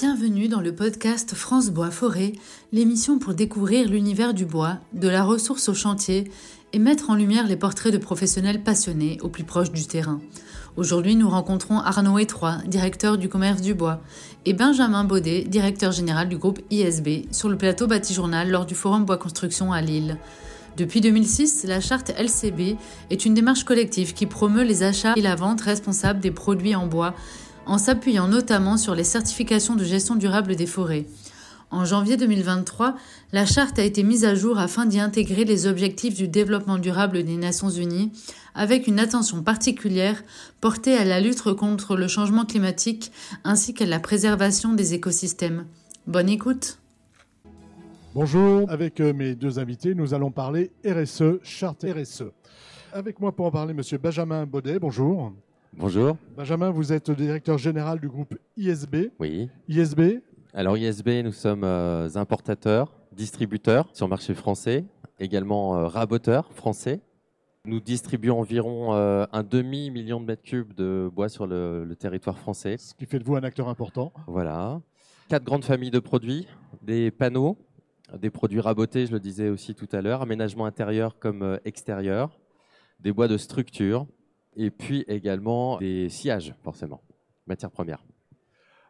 Bienvenue dans le podcast France Bois Forêt, l'émission pour découvrir l'univers du bois, de la ressource au chantier et mettre en lumière les portraits de professionnels passionnés au plus proche du terrain. Aujourd'hui, nous rencontrons Arnaud Étroit, directeur du commerce du bois, et Benjamin Baudet, directeur général du groupe ISB, sur le plateau Bâti Journal lors du Forum Bois Construction à Lille. Depuis 2006, la charte LCB est une démarche collective qui promeut les achats et la vente responsable des produits en bois, en s'appuyant notamment sur les certifications de gestion durable des forêts. En janvier 2023, la charte a été mise à jour afin d'y intégrer les objectifs du développement durable des Nations Unies, avec une attention particulière portée à la lutte contre le changement climatique ainsi qu'à la préservation des écosystèmes. Bonne écoute Bonjour, avec euh, mes deux invités, nous allons parler RSE, charte RSE. Avec moi pour en parler, Monsieur Benjamin Baudet, bonjour. Bonjour. Benjamin, vous êtes directeur général du groupe ISB. Oui. ISB, Alors ISB, nous sommes euh, importateurs, distributeurs sur le marché français, également euh, raboteurs français. Nous distribuons environ euh, un demi-million de mètres cubes de bois sur le, le territoire français. ce qui fait de vous un acteur important. Voilà. Quatre grandes familles de produits, des panneaux, des produits rabotés, je le disais aussi tout à l'heure, aménagement intérieur comme extérieur, des bois de structure, et puis également des sillages, forcément, matières premières.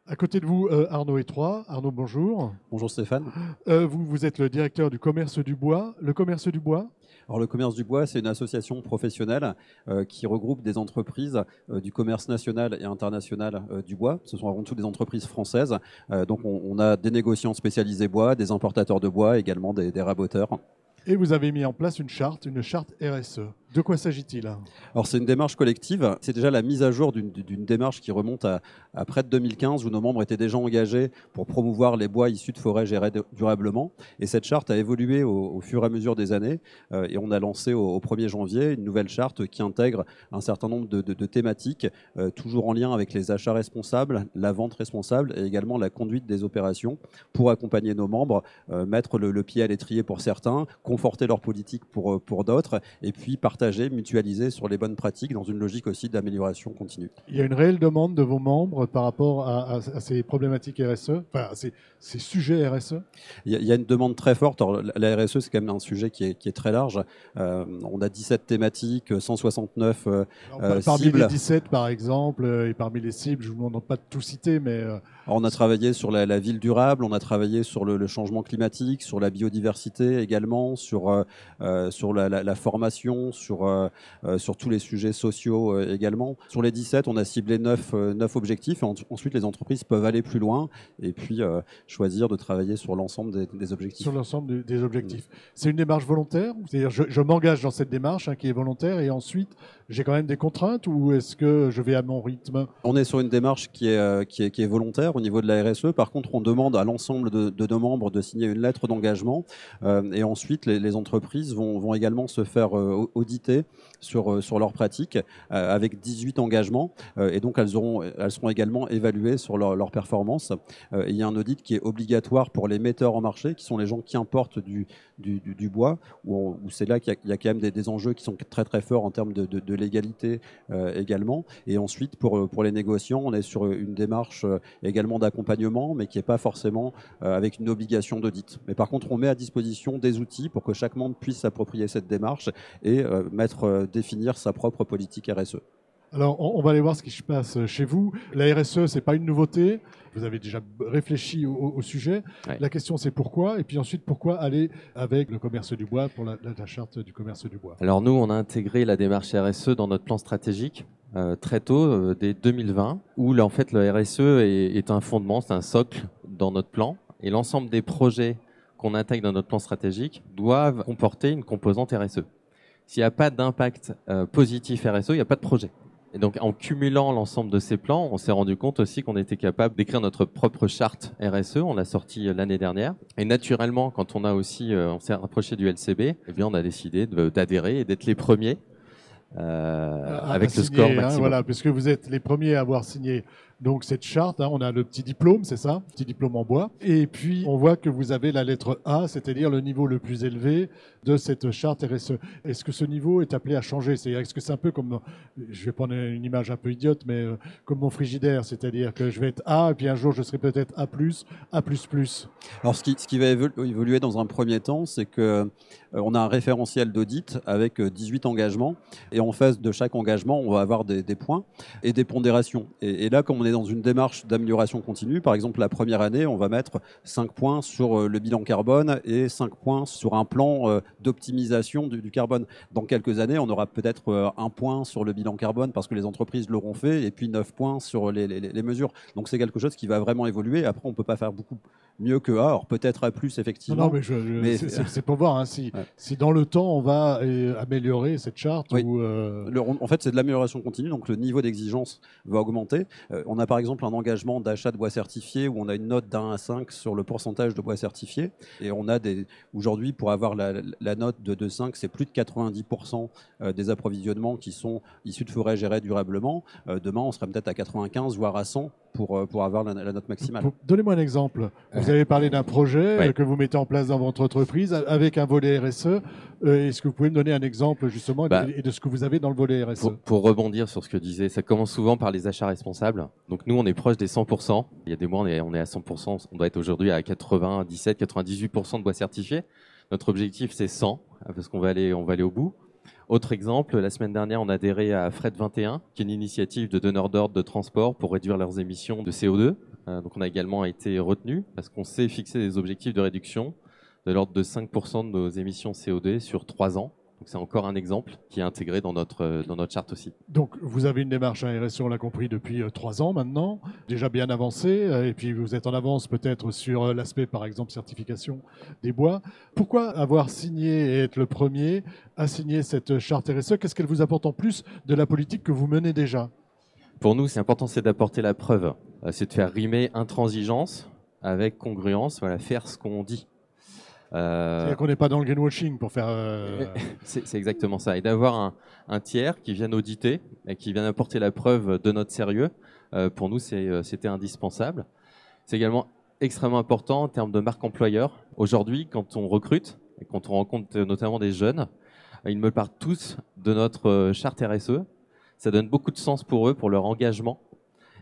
À côté de vous, euh, Arnaud Étroit. Arnaud, bonjour. Bonjour Stéphane. Euh, vous, vous êtes le directeur du commerce du bois. Le commerce du bois, Alors le commerce du bois, c'est une association professionnelle euh, qui regroupe des entreprises euh, du commerce national et international euh, du bois. Ce sont avant tout des entreprises françaises. Euh, donc on, on a des négociants spécialisés bois, des importateurs de bois, également des, des raboteurs. et vous avez mis en place une charte, une charte RSE. De quoi s'agit-il? Alors c'est une démarche collective. C'est déjà la mise à jour d'une- démarche qui remonte à, près de 2015 où nos membres étaient déjà engagés pour promouvoir les bois issus de forêts gérées durablement. Et cette charte a évolué au, fur et à mesure des années. Euh, et on a lancé au, au 1er janvier une nouvelle charte qui intègre un certain nombre de, thématiques, euh, toujours en lien avec les achats responsables, la vente responsable et également la conduite des opérations pour accompagner nos membres, euh, mettre le, pied à l'étrier pour certains, conforter leur politique pour, pour d'autres, et puis partager, mutualiser sur les bonnes pratiques dans une logique aussi d'amélioration continue. Il y a une réelle demande de vos membres par rapport à, à- à ces problématiques RSE, enfin à ces, ces sujets RSE. Il y, a, il y a une demande très forte. Alors, la- RSE, c'est quand même un sujet qui est, qui est très large. Euh, on a 17 thématiques, 169 euh, Alors, Euh, parmi cibles. les 17, par exemple, euh, et parmi les cibles, je vous demande pas de tout citer, mais euh, Alors, on a travaillé sur la, la ville durable, on a travaillé sur le, le changement climatique, sur la biodiversité également, sur, sur la, la- la formation, sur, euh, euh, sur tous les sujets sociaux euh, également. Sur les 17, on a ciblé 9, euh, 9 objectifs. Ensuite, les entreprises peuvent aller plus loin et puis choisir de travailler sur l'ensemble des, objectifs. sur l'ensemble des- objectifs. C'est une démarche volontaire, c'est-à-dire je, je m'engage dans cette démarche hein, qui est volontaire, et ensuite j'ai quand même des contraintes, ou est-ce que je vais à mon rythme? On est sur une démarche qui est, euh, qui, est, qui est volontaire au niveau de la RSE. Par contre, on demande à l'ensemble de, de nos membres de signer une lettre d'engagement. Euh, et ensuite, les, entreprises vont, vont également se faire euh, auditer sur, sur leurs pratiques avec 18 engagements. Et donc, elles, auront, elles seront également évaluées sur leur, leur performance. Il y a un audit qui est obligatoire pour les metteurs en marché, qui sont les gens qui importent du, du, bois, où, c'est là qu'il y a quand même des, des enjeux qui sont très très forts en termes de, de, de légalité euh, également. Et ensuite, pour, pour les négociants, on est sur une démarche euh, également d'accompagnement, mais qui n'est pas forcément euh, avec une obligation d'audit. Mais par contre, on met à disposition des outils pour que chaque membre puisse s'approprier cette démarche et euh, euh, définir sa propre politique RSE. Alors on, va aller voir ce qui se passe chez vous. La RSE, c'est pas une nouveauté. Vous avez déjà réfléchi au, sujet. Ouais. La question c'est pourquoi, et puis ensuite pourquoi aller avec le commerce du bois pour la, la- la charte du commerce du bois? Alors nous, on a intégré la démarche RSE dans notre plan stratégique euh, très tôt, euh, dès 2020, où là, en fait le RSE est, est un fondement, c'est un socle dans notre plan, et l'ensemble des projets qu'on intègre dans notre plan stratégique doivent comporter une composante RSE. S'il n'y a pas d'impact euh, positif RSE, il n'y a pas de projet. Et donc, en cumulant l'ensemble de ces plans, on s'est rendu compte aussi qu'on était capable d'écrire notre propre charte RSE. On l'a sorti euh, l'année dernière. Et naturellement, quand on a aussi, euh, on s'est rapproché du LCB, eh bien, on a décidé d'adhérer et d'être les premiers euh, avec le signer, score hein, maximum. voilà, puisque vous êtes les premiers à avoir signé donc cette charte, hein, on a le petit diplôme, c'est ça, petit diplôme en bois. Et puis on voit que vous avez la lettre A, c'est-à-dire le niveau le plus élevé de cette charte RSE. Est-ce que ce niveau est appelé à changer? C'est est-ce que c'est un peu comme, je vais prendre une image un peu idiote, mais euh, comme mon frigidaire, c'est-à-dire que je vais être A et puis un jour je serai peut-être A+, A++. Alors ce qui, ce qui va évoluer dans un premier temps, c'est que euh, on a un référentiel d'audit avec 18 euh, engagements et en face de chaque engagement, on va avoir des, points et des pondérations. Et, là, comme on est dans une démarche d'amélioration continue, par exemple la première année, on va mettre 5 points sur le bilan carbone et 5 points sur un plan d'optimisation du, carbone. Dans quelques années, on aura peut-être euh, un point sur le bilan carbone parce que les entreprises l'auront fait, et puis 9 points sur les, les mesures. Donc c'est quelque chose qui va vraiment évoluer. Après, on ne peut pas faire beaucoup mieux que A. Alors peut-être A+, effectivement. Non, mais, c'est pour voir hein, si, si, dans le temps on va euh, améliorer cette charte. Ou, euh, en fait, c'est de l'amélioration continue, donc le niveau d'exigence va augmenter. Euh, on a par exemple un engagement d'achat de bois certifié où on a une note d'un à 5 sur le pourcentage de bois certifié. Et on a des. Aujourd'hui, pour avoir la, la note de 2,5, c'est plus de 90% des approvisionnements qui sont issus de forêts gérées durablement. demain, on serait peut-être à 95, voire à 100 pour, pour avoir la, note maximale. Donnez-moi un exemple. Vous avez parlé d'un projet que vous mettez en place dans votre entreprise avec un volet RSE. Euh, est-ce que vous pouvez me donner un exemple justement bah, et de ce que vous avez dans le volet RSE pour, rebondir sur ce que disait, ça commence souvent par les achats responsables. Donc nous, on est proche des 100%. Il y a des mois, on est, on est à 100%. On doit être aujourd'hui à 97, 98% de bois certifiés. Notre objectif, c'est 100 parce qu'on va aller, on va aller au bout. Autre exemple, la semaine dernière, on a adhéré à Fred 21, qui est une initiative de donneurs d'ordre de transport pour réduire leurs émissions de CO2. Euh, donc on a également été retenu parce qu'on s'est fixé des objectifs de réduction de l'ordre de 5% de nos émissions CO2 sur trois ans. Donc c'est encore un exemple qui est intégré dans notre, euh, dans notre charte aussi. Donc vous avez une démarche à RSE, on l'a compris, depuis euh, trois ans maintenant, déjà bien avancée, et puis vous êtes en avance peut-être sur l'aspect, par exemple, certification des bois. Pourquoi avoir signé et être le premier à signer cette charte RSE Qu'est-ce qu'elle vous apporte en plus de la politique que vous menez déjà? Pour nous, c'est important, c'est d'apporter la preuve. Euh, c'est de faire rimer intransigeance avec congruence, voilà, faire ce qu'on dit. Euh... C'est-à-dire qu'on n'est pas dans le greenwashing pour faire. Euh, c'est exactement ça. Et d'avoir un, tiers qui vient auditer et qui vient apporter la preuve de notre sérieux, euh, pour nous, c'était indispensable. C'est également extrêmement important en termes de marque employeur. Aujourd'hui, quand on recrute et quand on rencontre notamment des jeunes, ils me parlent tous de notre charte RSE. Ça donne beaucoup de sens pour eux, pour leur engagement.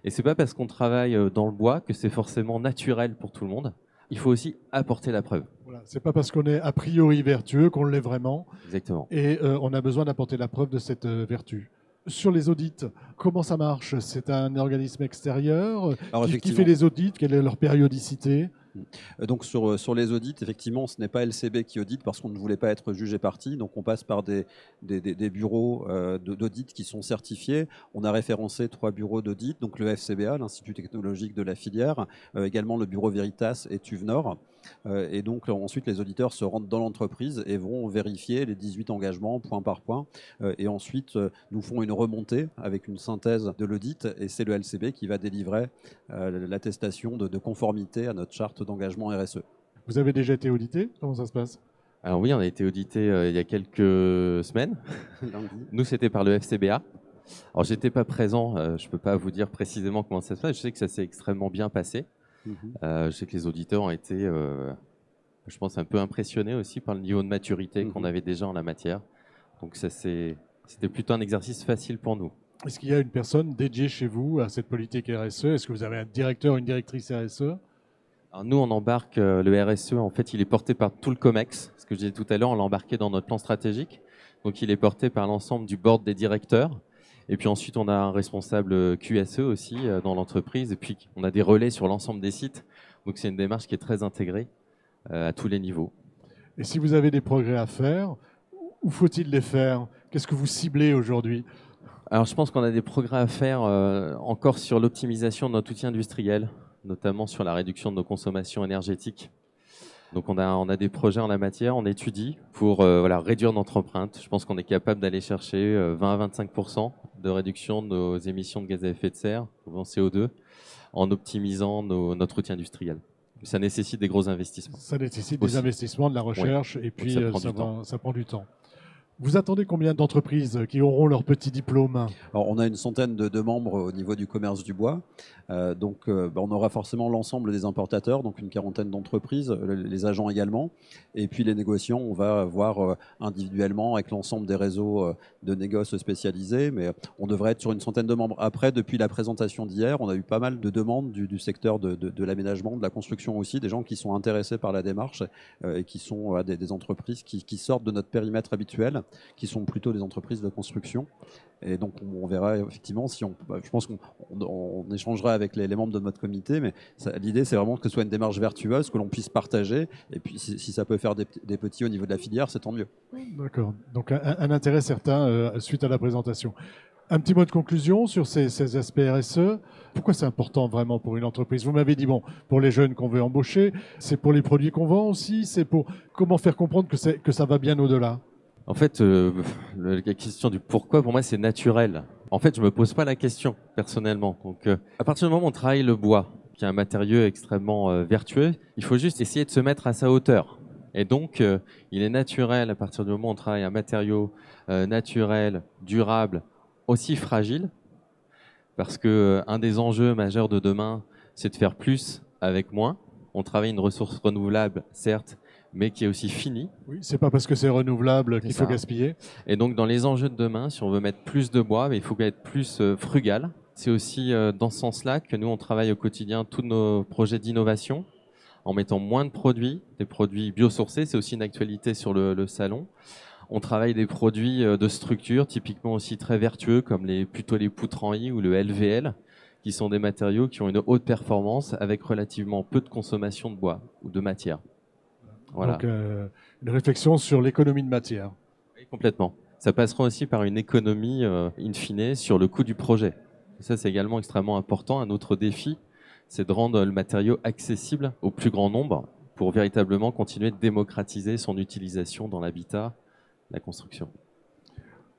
Et c'est pas parce qu'on travaille dans le bois que c'est forcément naturel pour tout le monde. Il faut aussi apporter la preuve. Voilà, c'est pas parce qu'on est a priori vertueux qu'on l'est vraiment. Exactement. Et euh, on a besoin d'apporter la preuve de cette euh, vertu. Sur les audits, comment ça marche? C'est un organisme extérieur qui, fait les audits? Quelle est leur périodicité? Donc sur, euh, sur les audits, effectivement, ce n'est pas LCB qui audite parce qu'on ne voulait pas être jugé parti. Donc on passe par des, bureaux euh, d'audit qui sont certifiés. On a référencé trois bureaux d'audit, donc le FCBA, l'Institut technologique de la filière, également le bureau Veritas et TUVNOR. Euh, et donc ensuite, les auditeurs se rendent dans l'entreprise et vont vérifier les 18 engagements point par point. Euh, et ensuite, euh, nous font une remontée avec une synthèse de l'audit. Et c'est le LCB qui va délivrer l'attestation de, conformité à notre charte d'engagement RSE. Vous avez déjà été audité? Comment ça se passe? Alors oui, on a été audité il y a quelques semaines. Nous, c'était par le FCBA. Alors j'étais pas présent, je peux pas vous dire précisément comment ça se passe. Je sais que ça s'est extrêmement bien passé. Mhm. Euh, je sais que les auditeurs ont été, euh, je pense, un peu impressionnés aussi par le niveau de maturité qu'on mhm. avait déjà en la matière. Donc ça, c'était plutôt un exercice facile pour nous. Est-ce qu'il y a une personne dédiée chez vous à cette politique RSE Est-ce que vous avez un directeur, une directrice RSE Alors Nous, on embarque euh, le RSE. En fait, il est porté par tout le COMEX. Ce que je disais tout à l'heure, on l'a embarqué dans notre plan stratégique. Donc, il est porté par l'ensemble du board des directeurs. Et puis ensuite, on a un responsable QSE aussi euh, dans l'entreprise. Et puis, on a des relais sur l'ensemble des sites. Donc, c'est une démarche qui est très intégrée euh, à tous les niveaux. Et si vous avez des progrès à faire, où faut-il les faire? Qu'est-ce que vous ciblez aujourd'hui? Alors je pense qu'on a des progrès à faire euh, encore sur l'optimisation de notre outil industriel, notamment sur la réduction de nos consommations énergétiques. Donc on a, on a des projets en la matière, on étudie pour voilà, réduire notre empreinte. Je pense qu'on est capable d'aller chercher 20 à 25 de réduction de nos émissions de gaz à effet de serre, en CO2, en optimisant notre outil industriel. Ça nécessite des gros investissements. Ça nécessite des investissements, de la recherche, et puis ça, prend, ça, prend du temps. Vous attendez combien d'entreprises qui auront leur petit diplôme Alors, On a une centaine de, membres au niveau du commerce du bois. Euh, donc euh, bah, on aura forcément l'ensemble des importateurs, donc une quarantaine d'entreprises, les agents également. Et puis les négociants, on va voir euh, individuellement avec l'ensemble des réseaux de négoces spécialisés, mais on devrait être sur une centaine de membres. Après, depuis la présentation d'hier, on a eu pas mal de demandes du, secteur de, l'aménagement, de la construction aussi, des gens qui sont intéressés par la démarche et qui sont des, entreprises qui sortent de notre périmètre habituel qui sont plutôt des entreprises de construction. Et donc, on, verra effectivement si on. Bah, je pense qu'on on, échangera avec les, membres de notre comité, mais l'idée, c'est vraiment que ce soit une démarche vertueuse, que l'on puisse partager. Et puis, si, ça peut faire des, petits au niveau de la filière, c'est tant mieux. D'accord. Donc, un, intérêt certain euh, suite à la présentation. Un petit mot de conclusion sur ces, aspects RSE. Pourquoi c'est important vraiment pour une entreprise? Vous m'avez dit, bon, pour les jeunes qu'on veut embaucher, c'est pour les produits qu'on vend aussi, c'est pour comment faire comprendre que ça va bien au-delà? En fait, euh, la question du pourquoi, pour moi, c'est naturel. En fait, je me pose pas la question personnellement. Donc, euh, à partir du moment où on travaille le bois, qui est un matériau extrêmement euh, vertueux, il faut juste essayer de se mettre à sa hauteur. Et donc, il est naturel, à partir du moment où on travaille un matériau naturel, durable, aussi fragile, parce que un des enjeux majeurs de demain, c'est de faire plus avec moins. On travaille une ressource renouvelable, certes, mais qui est aussi fini. Oui, c'est pas parce que c'est renouvelable qu'il faut gaspiller. Et donc, dans les enjeux de demain, si on veut mettre plus de bois, il faut être plus euh, frugal. C'est aussi euh, dans ce sens-là que nous, on travaille au quotidien tous nos projets d'innovation en mettant moins de produits, des produits biosourcés. C'est aussi une actualité sur le, le, salon. On travaille des produits euh, de structure, typiquement aussi très vertueux, comme les, plutôt les poutres en I ou le LVL, qui sont des matériaux qui ont une haute performance avec relativement peu de consommation de bois ou de matière. Voilà. Donc, euh, une réflexion sur l'économie de matière. Oui, complètement. Ça passera aussi par une économie, euh, in fine, sur le coût du projet. Et ça, c'est également extrêmement important. Un autre défi, c'est de rendre le matériau accessible au plus grand nombre pour véritablement continuer de démocratiser son utilisation dans l'habitat, la construction.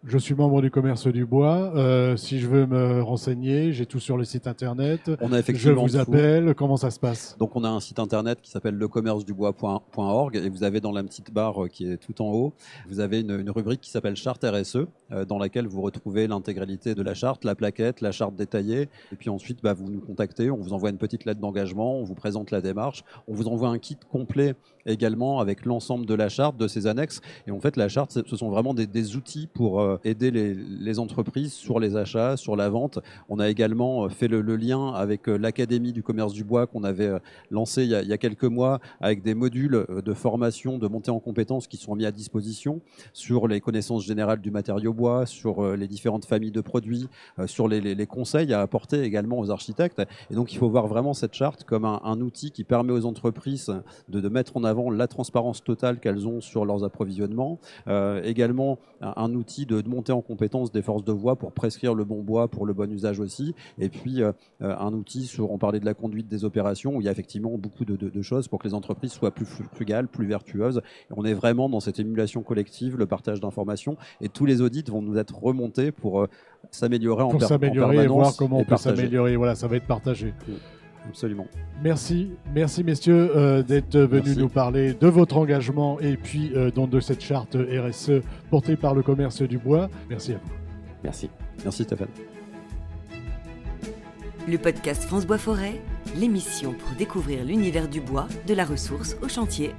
Je suis membre du commerce du bois. Euh, si je veux me renseigner, j'ai tout sur le site internet. On a effectivement je vous appelle. Tout. Comment ça se passe? Donc on a un site internet qui s'appelle lecommercedubois.org et vous avez dans la petite barre qui est tout en haut, vous avez une, une rubrique qui s'appelle charte RSE euh, dans laquelle vous retrouvez l'intégralité de la charte, la plaquette, la charte détaillée et puis ensuite bah, vous nous contactez, on vous envoie une petite lettre d'engagement, on vous présente la démarche, on vous envoie un kit complet également avec l'ensemble de la charte, de ses annexes et en fait la charte ce sont vraiment des, des outils pour euh, aider les, entreprises sur les achats, sur la vente. On a également euh, fait le, lien avec euh, l'Académie du commerce du bois qu'on avait euh, lancé il y, a, quelques mois avec des modules de formation, de montée en compétences qui sont mis à disposition sur les connaissances générales du matériau bois, sur les différentes familles de produits, sur les, conseils à apporter également aux architectes. Et donc il faut voir vraiment cette charte comme un, outil qui permet aux entreprises de, mettre en avant la transparence totale qu'elles ont sur leurs approvisionnements, euh, également un, outil de monter en compétence des forces de voie pour prescrire le bon bois pour le bon usage aussi. Et puis euh, un outil sur, on parlait de la conduite des opérations où il y a effectivement beaucoup de, de, de choses pour que les entreprises soient plus frugales, plus vertueuses. Et on est vraiment dans cette émulation collective, le partage d'informations et tous les audits vont nous être remontés pour euh, s'améliorer en, pour s'améliorer et voir comment on peut s'améliorer. Voilà, ça va être partagé. Absolument. Merci, merci messieurs euh, d'être venus nous parler de votre engagement et puis euh, donc de cette charte RSE portée par le commerce du bois. Merci à vous. Merci. Merci Stéphane. Le podcast France Bois Forêt, l'émission pour découvrir l'univers du bois, de la ressource au chantier